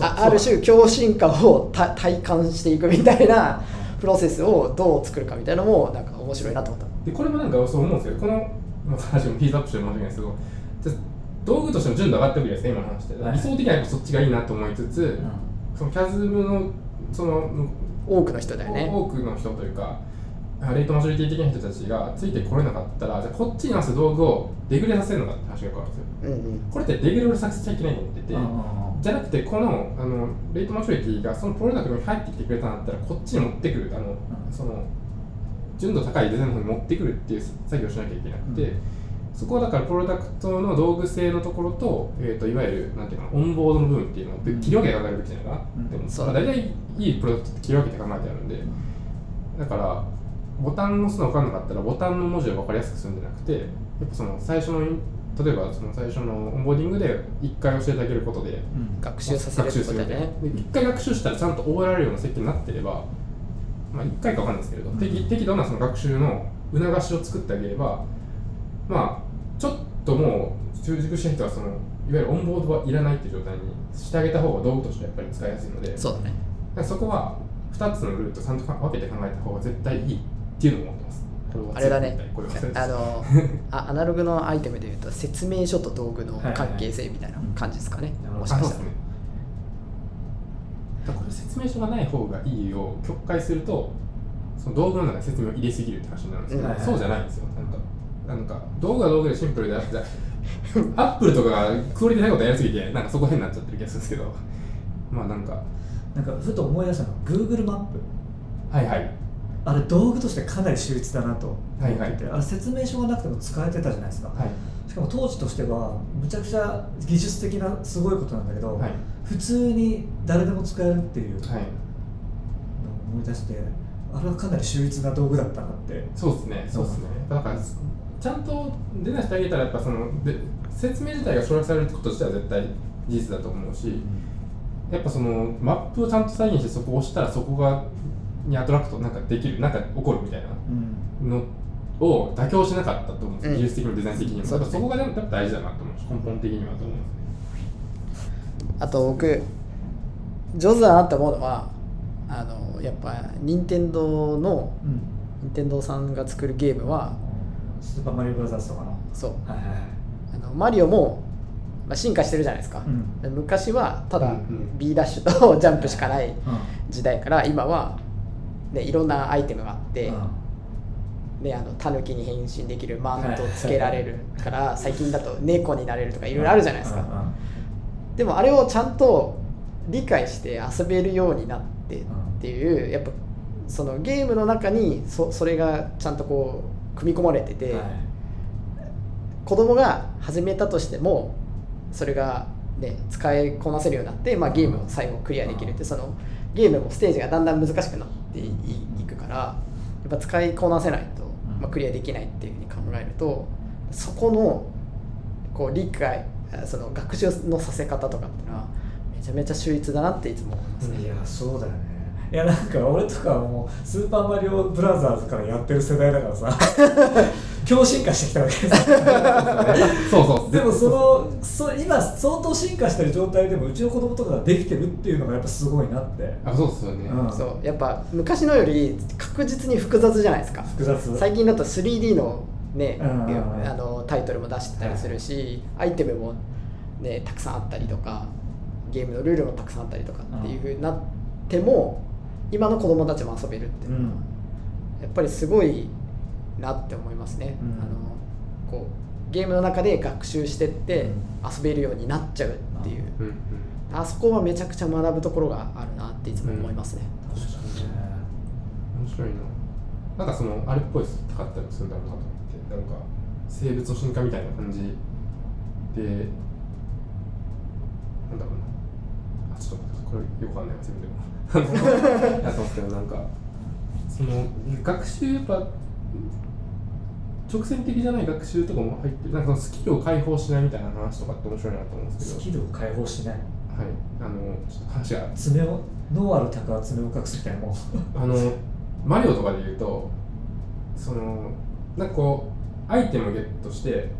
Speaker 2: あある種共進化をた体感していくみたいなプロセスをどう作るかみたいなのもなんか面白いなと思った。
Speaker 4: でこれもなんかそう思うんですけどこの、まあ、話もピースアップして申し訳ないですけど道具としての純度上がってくるじゃないですか今の話って、
Speaker 3: はい
Speaker 4: 理想的にはやっぱそっちがいいなと思いつつ、そのキャズムのその
Speaker 2: 多くの人だよね。
Speaker 4: 多くの人というかレートマジョリティ的な人たちがついてこれなかったらじゃあこっちに合わせた道具をデグレさせるのかって話がよくあるんですよ。
Speaker 2: うんうん。
Speaker 4: これってデグレをさせちゃいけないと思ってて、
Speaker 3: うんうんうん
Speaker 4: じゃなくてこのあのレートマジョリティがそのプロダクトに入ってきてくれたんだったらこっちに持ってくる。あの、その純度高いデザインの方に持ってくるっていう作業をしなきゃいけなくて、
Speaker 3: うん。
Speaker 4: そこはだからプロダクトの道具性のところと,、えー、といわゆるなんていうかなオンボードの部分っていうのを
Speaker 3: うん
Speaker 4: 切り分けて考えるべきじゃないかな、
Speaker 3: うん
Speaker 4: でも
Speaker 2: そう
Speaker 4: まあ大体いいプロダクトって切り分けて考えてあるんで、だからボタンを押すの分かんなかったらボタンの文字を分かりやすくするんじゃなくてやっぱその最初の例えばその最初のオンボーディングで1回教えてあげることで
Speaker 3: うん
Speaker 2: 学習させるってことだよね。
Speaker 4: で一回学習したらちゃんと覚えられるような設計になってれば、まあ、1回か分かんないですけれど、適適度なその学習の促しを作ってあげればまあちょっともう習熟した人はそのいわゆるオンボードはいらないっていう状態にしてあげた方が道具としてやっぱり使いやすいので
Speaker 2: そうだね。
Speaker 4: らそこは2つのルートちゃんと分けて考えた方が絶対いいっていうのを思ってます。
Speaker 2: あれだね。あのあアナログのアイテムでいうと説明書と道具の関係性みたいな感じですかね、
Speaker 3: はいはい。
Speaker 2: もしかしたら。
Speaker 4: ね。だ説明書がない方がいいを曲解するとその道具の中に説明を入れすぎるって話になるんですけど、
Speaker 2: うん。
Speaker 4: そうじゃないんですよ。なんかなんか道具は道具でシンプルであってアップルとかがクオリティ高いことやりすぎてなんかそこ変になっちゃってる気がするんですけど。まあなんか
Speaker 3: なんかふと思い出したの Google マップ。
Speaker 4: はいはい。
Speaker 3: あれ道具としてかなり秀逸だなと思ってて、
Speaker 4: はいはい。
Speaker 3: あれ説明書がなくても使えてたじゃないですか、
Speaker 4: はい。
Speaker 3: しかも当時としてはむちゃくちゃ技術的なすごいことなんだけど、
Speaker 4: はい。
Speaker 3: 普通に誰でも使えるっていうのを
Speaker 4: はい
Speaker 3: 思い出してあれはかなり秀逸な道具だったなって。
Speaker 4: そうですね。そうですねだからちゃんとデザインしてあげたらやっぱそので説明自体が省略されること自体は絶対事実だと思うし、やっぱそのマップをちゃんと再現してそこを押したらそこがにアトラクトなんかできるなんか起こるみたいな
Speaker 3: うん。
Speaker 4: のを妥協しなかったと思うんですよ、
Speaker 2: うん。
Speaker 4: 技術的にもデザイン的にも、
Speaker 2: そうだね。
Speaker 4: やっぱそこがやっぱ大事だなと思う。し根本的にはと思うんですね
Speaker 2: あと僕上手だなって思うのはあのやっぱ任天堂の
Speaker 3: うん。
Speaker 2: 任天堂さんが作るゲームは
Speaker 3: スーパーマリオブラザーズとかの。
Speaker 2: そう。
Speaker 3: はいはいはい。
Speaker 2: あのマリオもまあ、進化してるじゃないですか、
Speaker 3: うん。
Speaker 2: 昔はただ B ダッシュと ジャンプしかない
Speaker 3: うん。
Speaker 2: 時代から今は、ね、いろんなアイテムがあって、
Speaker 3: うん。
Speaker 2: ね、あのタヌキに変身できるマントつけられるから最近だと猫になれるとかいろいろあるじゃないですか、でもあれをちゃんと理解して遊べるようになってっていうやっぱそのゲームの中にそそれがちゃんとこう組み込まれてて、
Speaker 3: はい。
Speaker 2: 子供が始めたとしてもそれが、ね、使いこなせるようになって、まあ、ゲームを最後クリアできるってそのゲームもステージがだんだん難しくなっていいくからやっぱ使いこなせないと、まあ、クリアできないっていうふうに考えるとそこのこう理解あその学習のさせ方とかっていうのはめちゃめちゃ秀逸だなっていつも思いますね。
Speaker 3: いやそうだよね。いやなんか俺とかはもうスーパーマリオブラザーズからやってる世代だからさ 強進化してきたわけです。よ
Speaker 4: そうそう。
Speaker 3: でもそのそ今相当進化してる状態でもうちの子供とかができてるっていうのがやっぱすごいなって。
Speaker 4: あそうですよね、
Speaker 3: うん。
Speaker 2: そう。やっぱ昔のより確実に複雑じゃないですか。
Speaker 3: 複雑。
Speaker 2: 最近だと 3D の,、ね
Speaker 3: うん。うんうん
Speaker 2: あのタイトルも出してたりするし、アイテムも、ね、たくさんあったりとかゲームのルールもたくさんあったりとかっていうふうになっても今の子供たちも遊べるっていう。のは、
Speaker 3: うん。
Speaker 2: やっぱりすごいなって思いますね、
Speaker 3: うん。
Speaker 2: あのこうゲームの中で学習してって
Speaker 3: うん。
Speaker 2: 遊べるようになっちゃうっていう、
Speaker 4: うんうん。
Speaker 2: あそこはめちゃくちゃ学ぶところがあるなっていつも思いますね、
Speaker 3: 確かにね。
Speaker 4: 面白いな。なんかそのあれっぽい高かったりするんだろうなと思ってなんか生物の進化みたいな感じでなんだろうな。あちょっとこれよくわかんない。わ自分でもやってますけどなんかその学習やっぱ直線的じゃない学習とかも入ってる。なんかそのスキルを解放しないみたいな話とかって面白いなと思うんですけど。
Speaker 3: スキルを解放しない。
Speaker 4: はい。あのちょっと話が。
Speaker 3: 爪を脳ある鷹は爪を隠すみたいなもん。
Speaker 4: あのマリオとかで言うとそのなんかこうアイテムをゲットして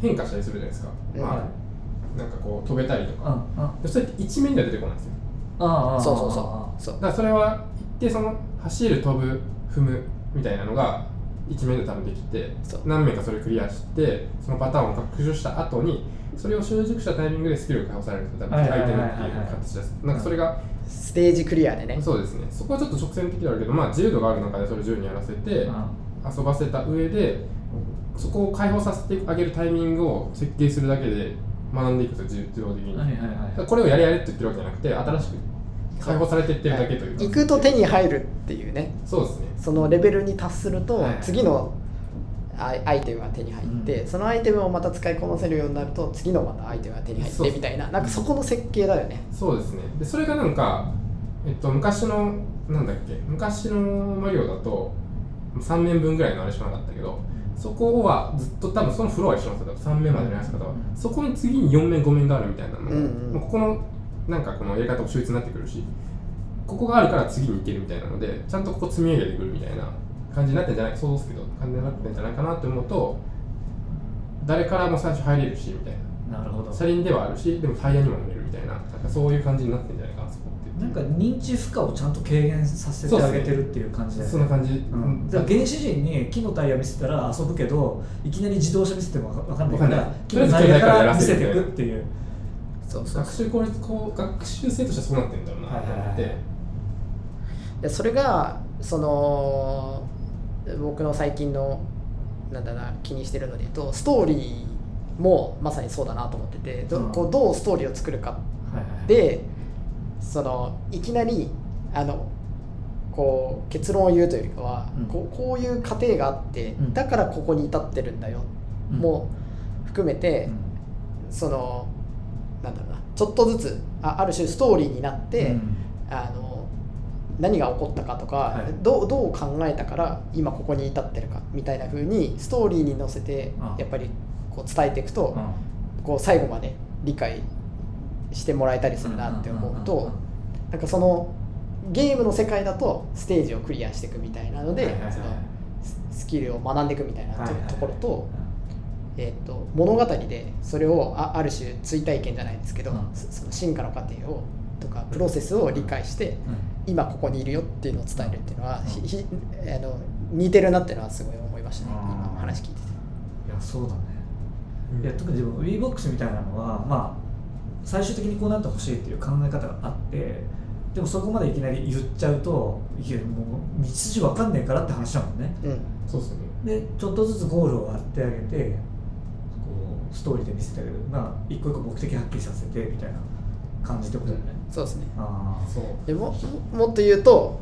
Speaker 4: 変化したりするじゃないですか、まあなんかこう飛べたりと
Speaker 3: うん。
Speaker 4: か、
Speaker 3: うん。
Speaker 4: でそれって一面では出てこないんですよ。
Speaker 3: ああ
Speaker 2: そうそうそう。そう。
Speaker 4: だからそれは一定その走る飛ぶ踏むみたいなのが一面で多分できて何面かそれクリアしてそのパターンを学習した後にそれを習熟したタイミングでスキルが解放されるんですよ多分
Speaker 3: はいはい
Speaker 4: アイテ
Speaker 3: はいはい。
Speaker 4: ムっていう形ですなんかそれが
Speaker 2: ステージクリアでね。
Speaker 4: そうですね。そこはちょっと直線的ではあるけどまあ自由度がある中でそれを自由にやらせて遊ばせた上でそこを解放させてあげるタイミングを設計するだけで学んでいくんですよ自自動的に、
Speaker 3: はいはい
Speaker 4: だから
Speaker 3: はい
Speaker 4: これをやれやれって言ってるわけじゃなくて新しく解放されていってるだけというか、
Speaker 2: 行くと手に入るっていうね。
Speaker 4: そうですね。
Speaker 2: そのレベルに達すると
Speaker 3: はい。
Speaker 2: 次のアイテムが手に入って、
Speaker 3: うん。
Speaker 2: そのアイテムをまた使いこなせるようになると次のまたアイテムが手に入ってみたいな。なんかそこの設計だよね。
Speaker 4: そうですね。でそれがなんか、えっと、昔のなんだっけ。昔のマリオだと3面分ぐらいのあれしかなかったけどそこはずっと多分そのフロア一緒なんですよ。3面までのやり方は、
Speaker 3: うん。
Speaker 4: そこに次に4面5面があるみたいなの、
Speaker 2: うんうん。
Speaker 4: ここのなんかこのやり方も秀逸になってくるしここがあるから次に行けるみたいなのでちゃんとここ積み上げてくるみたいな感じになってんじゃない想像ですけど感じになってんじゃないかなって思うと誰からも最初入れるしみたいな。
Speaker 3: なるほど。
Speaker 4: 車輪ではあるしでもタイヤにも乗れるみたいななんかそういう感じになってんじゃないかなそこって
Speaker 3: なんか認知負荷をちゃんと軽減させてあげてるっていう感じだよね。
Speaker 4: そんな感じ、
Speaker 3: うん、だから原始人に木のタイヤ見せたら遊ぶけどいきなり自動車見せてもわかん。ないから木のタイヤから見せていくっていう
Speaker 2: そうそう。
Speaker 4: 学習効率こう学習性としてはそうなってんだろうな。と思って、
Speaker 3: はいはいはい。
Speaker 2: でそれがその僕の最近のなんだな気にしてるので言うとストーリーもまさにそうだなと思っててど,、
Speaker 3: うん。
Speaker 2: こうどうストーリーを作るか。
Speaker 3: はいはい
Speaker 2: でそのいきなりあのこう結論を言うというよりかは、
Speaker 3: うん。
Speaker 2: こうこういう過程があって、
Speaker 3: うん。
Speaker 2: だからここに至ってるんだよ、
Speaker 3: うん。
Speaker 2: も含めて、そのなんだろうな。ちょっとずつあある種ストーリーになって、
Speaker 3: うん。
Speaker 2: あの何が起こったかとか、
Speaker 3: はい。
Speaker 2: どうどう考えたから今ここに至ってるかみたいな風にストーリーに乗せて
Speaker 3: あ
Speaker 2: やっぱりこう伝えていくと、
Speaker 3: うん。
Speaker 2: こう最後まで理解してもらえたりするなって思うとなんかそのゲームの世界だとステージをクリアしていくみたいなので、
Speaker 3: はいはいはい
Speaker 2: そのススキルを学んでいくみたいなと,、
Speaker 3: はいはいはい。
Speaker 2: ところと,、えー、と物語でそれをあある種追体験じゃないですけど、
Speaker 3: うん。
Speaker 2: そその進化の過程をとかプロセスを理解して、今ここにいるよっていうのを伝えるっていうのは、ひひあの似てるなっていうのはすごい思いましたね、
Speaker 3: うん
Speaker 2: 今話聞いてて。
Speaker 3: いやそうだね。いや特にでも WeBox みたいなのはまあ最終的にこうなってほしいっていう考え方があってでもそこまでいきなり言っちゃうといやもう道筋わかんねえからって話だもんね。
Speaker 2: うん。
Speaker 4: そうですよね
Speaker 3: でちょっとずつゴールを割ってあげてストーリーで見せてるまあ一個一個目的はっきりさせてみたいな感じってことだよね、
Speaker 2: そうですね。
Speaker 3: ああ
Speaker 4: そう。
Speaker 2: でももっと言うと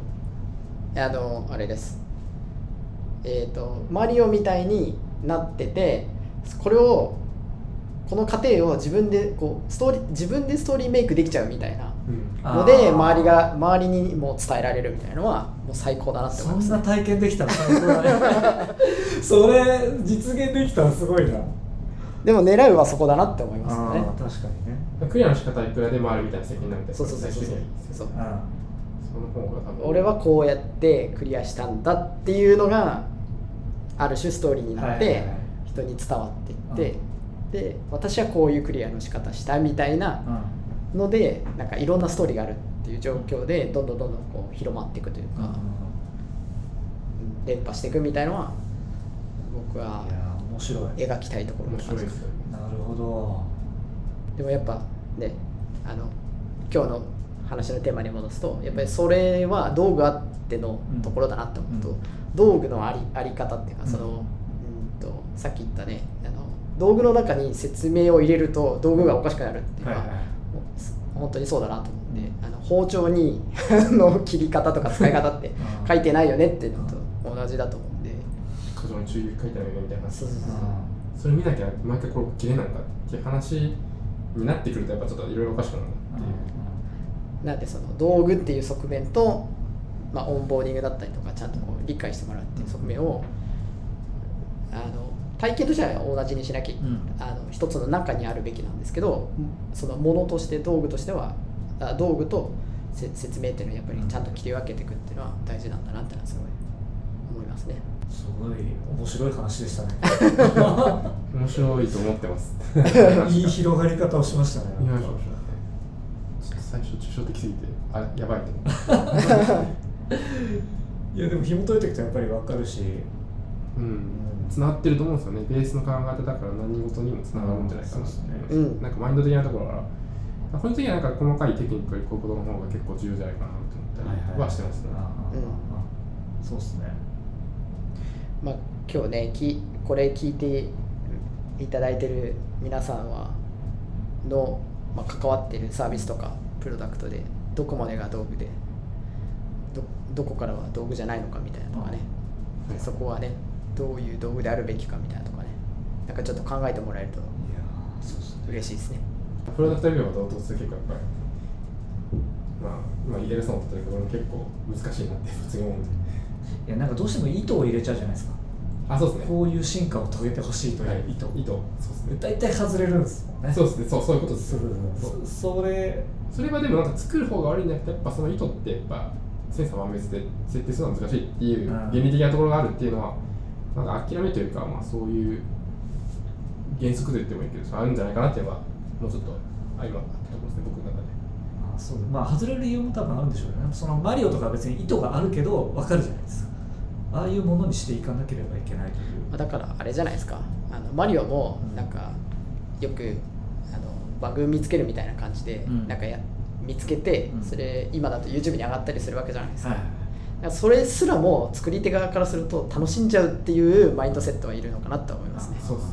Speaker 2: あのあれです。えっ、とマリオみたいになっててこれをこの過程を自分でこうストーリー自分でストーリーメイクできちゃうみたいな
Speaker 4: うん。
Speaker 2: ので
Speaker 3: あー。
Speaker 2: 周りが周りにも伝えられるみたいなのはもう最高だなって思います、
Speaker 3: そんな体験できたら最高だね。それ実現できたらすごいな
Speaker 2: でも狙うはそこだなって思いますよね。
Speaker 3: 確かにね。
Speaker 4: クリアの仕方はいくらでもあるみたいな責任なんで
Speaker 2: そうそうそうそう。
Speaker 4: 最終的に
Speaker 2: そう。
Speaker 3: う。ん
Speaker 4: その方が多分。
Speaker 2: 俺はこうやってクリアしたんだっていうのがある種ストーリーになって人に伝わっていって、で私はこういうクリアの仕方したみたいな
Speaker 3: うん。
Speaker 2: のでなんかいろんなストーリーがあるっていう状況でどんどんどんどんこう広まっていくというか、うん。連覇していくみたいのは僕は
Speaker 3: 面白い。
Speaker 2: 描きたいところ
Speaker 4: 面
Speaker 2: の感じ
Speaker 4: 白いですよ。ね
Speaker 3: なるほど。
Speaker 2: でもやっぱねあの今日の話のテーマに戻すとやっぱりそれは道具あってのところだなって思うと、
Speaker 3: うん。
Speaker 2: 道具のありあり方っていうかその、
Speaker 3: うん。
Speaker 2: うんとさっき言ったねあの道具の中に説明を入れると道具がおかしくなるっていうのは、
Speaker 3: はいはい
Speaker 2: 本当にそうだなと思って、あの包丁にあの切り方とか使い方って
Speaker 3: うん。
Speaker 2: 書いてないよねっていうのと同じだと思うんで、
Speaker 4: 過剰に注意書いてないよねみたいな
Speaker 2: そうそうそう
Speaker 3: う
Speaker 4: それ見なきゃ毎回これ切れなんかっていう話になってくるとやっぱちょっといろいろおかしくなるなっていう、
Speaker 2: なんでその道具っていう側面と、まあ、オンボーディングだったりとかちゃんとこう理解してもらうっていう側面をあの体験としては同じにしなきゃ、
Speaker 3: うん。
Speaker 2: あの一つの中にあるべきなんですけどそのものとして道具としてはあ道具とせ説明っていうのはやっぱりちゃんと切り分けていくっていうのは大事なんだなっていうのはすごい思いますね。
Speaker 3: すごい面白い話でしたね。
Speaker 4: 面白いと思ってます。
Speaker 3: いい広がり方をしましたね
Speaker 4: 最初抽象的すぎてあやばいと思って
Speaker 3: いやでも紐解いていくとやっぱり分かるし。
Speaker 4: うん。つながってると思うんですよね。ベースの考え方だから何事にもつながるんじゃないかな。って
Speaker 3: そう
Speaker 2: ん。
Speaker 4: なんかマインド的なところからこの時はなんか細かいテクニックよりこういうことの方が結構重要じゃないかなって思ったりはしてますね、
Speaker 3: そうっすね
Speaker 2: まあ、今日ねきこれ聞いていただいてる皆さんはの、まあ、関わってるサービスとかプロダクトでどこまでが道具でどどこからは道具じゃないのかみたいなのがね、
Speaker 4: はい。
Speaker 2: そこはねどういう道具であるべきかみたいなとかねなんかちょっと考えてもらえると嬉しいですね。
Speaker 4: プロダクトレビューはどうとして結構やっぱりまあ今イエルソンというか俺も結構難しいなって普通に思うんで
Speaker 3: いやなんかどうしても意図を入れちゃうじゃないですか。
Speaker 4: あそうですね。
Speaker 3: こういう進化を遂げてほしいという意図、
Speaker 4: 意図そうですね。
Speaker 3: 大体外れるんですもんね。
Speaker 4: そうですね。そうそういうことです。
Speaker 3: そうそれ
Speaker 4: それはでもなんか作る方が悪いんじゃなくてやっぱその意図ってやっぱ千差万別で設定するのは難しいっていう
Speaker 3: うん。
Speaker 4: 原理的なところがあるっていうのはなんか諦めというかまあそういう原則と言ってもいいけどあるんじゃないかなっていうのはもうちょっとあ今あったところですね僕の中で。
Speaker 3: あそうまあ外れる理由も多分あるんでしょうね。そのマリオとかは別に意図があるけど分かるじゃないですか。ああいうものにしていかなければいけないという。
Speaker 2: まあだからあれじゃないですか。あのマリオもなんかよくあのバグ見つけるみたいな感じで、
Speaker 3: うん。
Speaker 2: なんかや見つけて
Speaker 3: うん。
Speaker 2: それ今だと YouTube に上がったりするわけじゃないですか,、
Speaker 3: はい
Speaker 2: それすらも作り手側からすると楽しんじゃうっていうマインドセットはいるのかなと思いますね。
Speaker 4: そうです。ね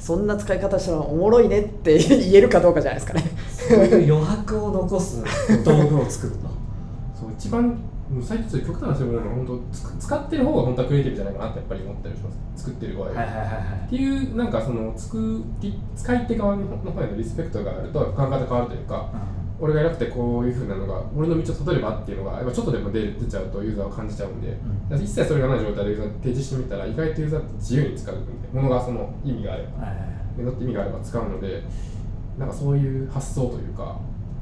Speaker 2: そんな使い方したらおもろいねって言えるかどうかじゃないですかね
Speaker 3: そういう余白を残す道具を作ると。
Speaker 4: そう一番もう最近ちょっと極端な話で思うのは本当つく使ってる方が本当はクリエイティブじゃないかなってやっぱり思ったりします。作ってる場合は
Speaker 3: はいはいはいはい。
Speaker 4: っていうなんかその作り使い手側の方へのリスペクトがあると考え方変わるというか俺が偉くてこういうふうなのが俺の道をたどればっていうのがやっぱちょっとでも出ちゃうとユーザーは感じちゃうんで、
Speaker 3: ん。
Speaker 4: だから一切それがない状態でユーザーに提示してみたら意外とユーザーって自由に使うんで物がその意味があれば
Speaker 3: はいはいはい。
Speaker 4: 目のって意味があれば使うのでなんかそういう発想というか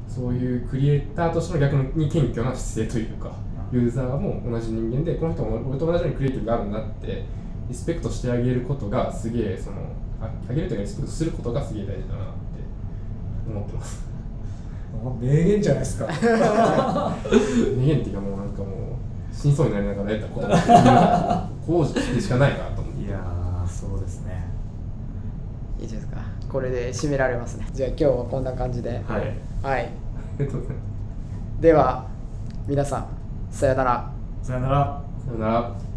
Speaker 4: そういうクリエイターとしての逆に謙虚な姿勢というか
Speaker 3: うん
Speaker 4: ユーザーも同じ人間でこの人も俺と同じようにクリエイティブがあるんだってリスペクトしてあげることがすげえそのああげるというかリスペクトすることがすげえ大事だなって思ってます。
Speaker 3: 名言じゃないですか。
Speaker 4: 名言っていうかもうなんかもう死にそうになりながら得たことがこうでしかないなと思って。
Speaker 3: いやーそうですね。
Speaker 2: いいですか？これで締められますね。じゃあ今日はこんな感じで。
Speaker 3: はい。
Speaker 2: はい。では皆さんさよなら。
Speaker 3: さよなら。
Speaker 4: さよなら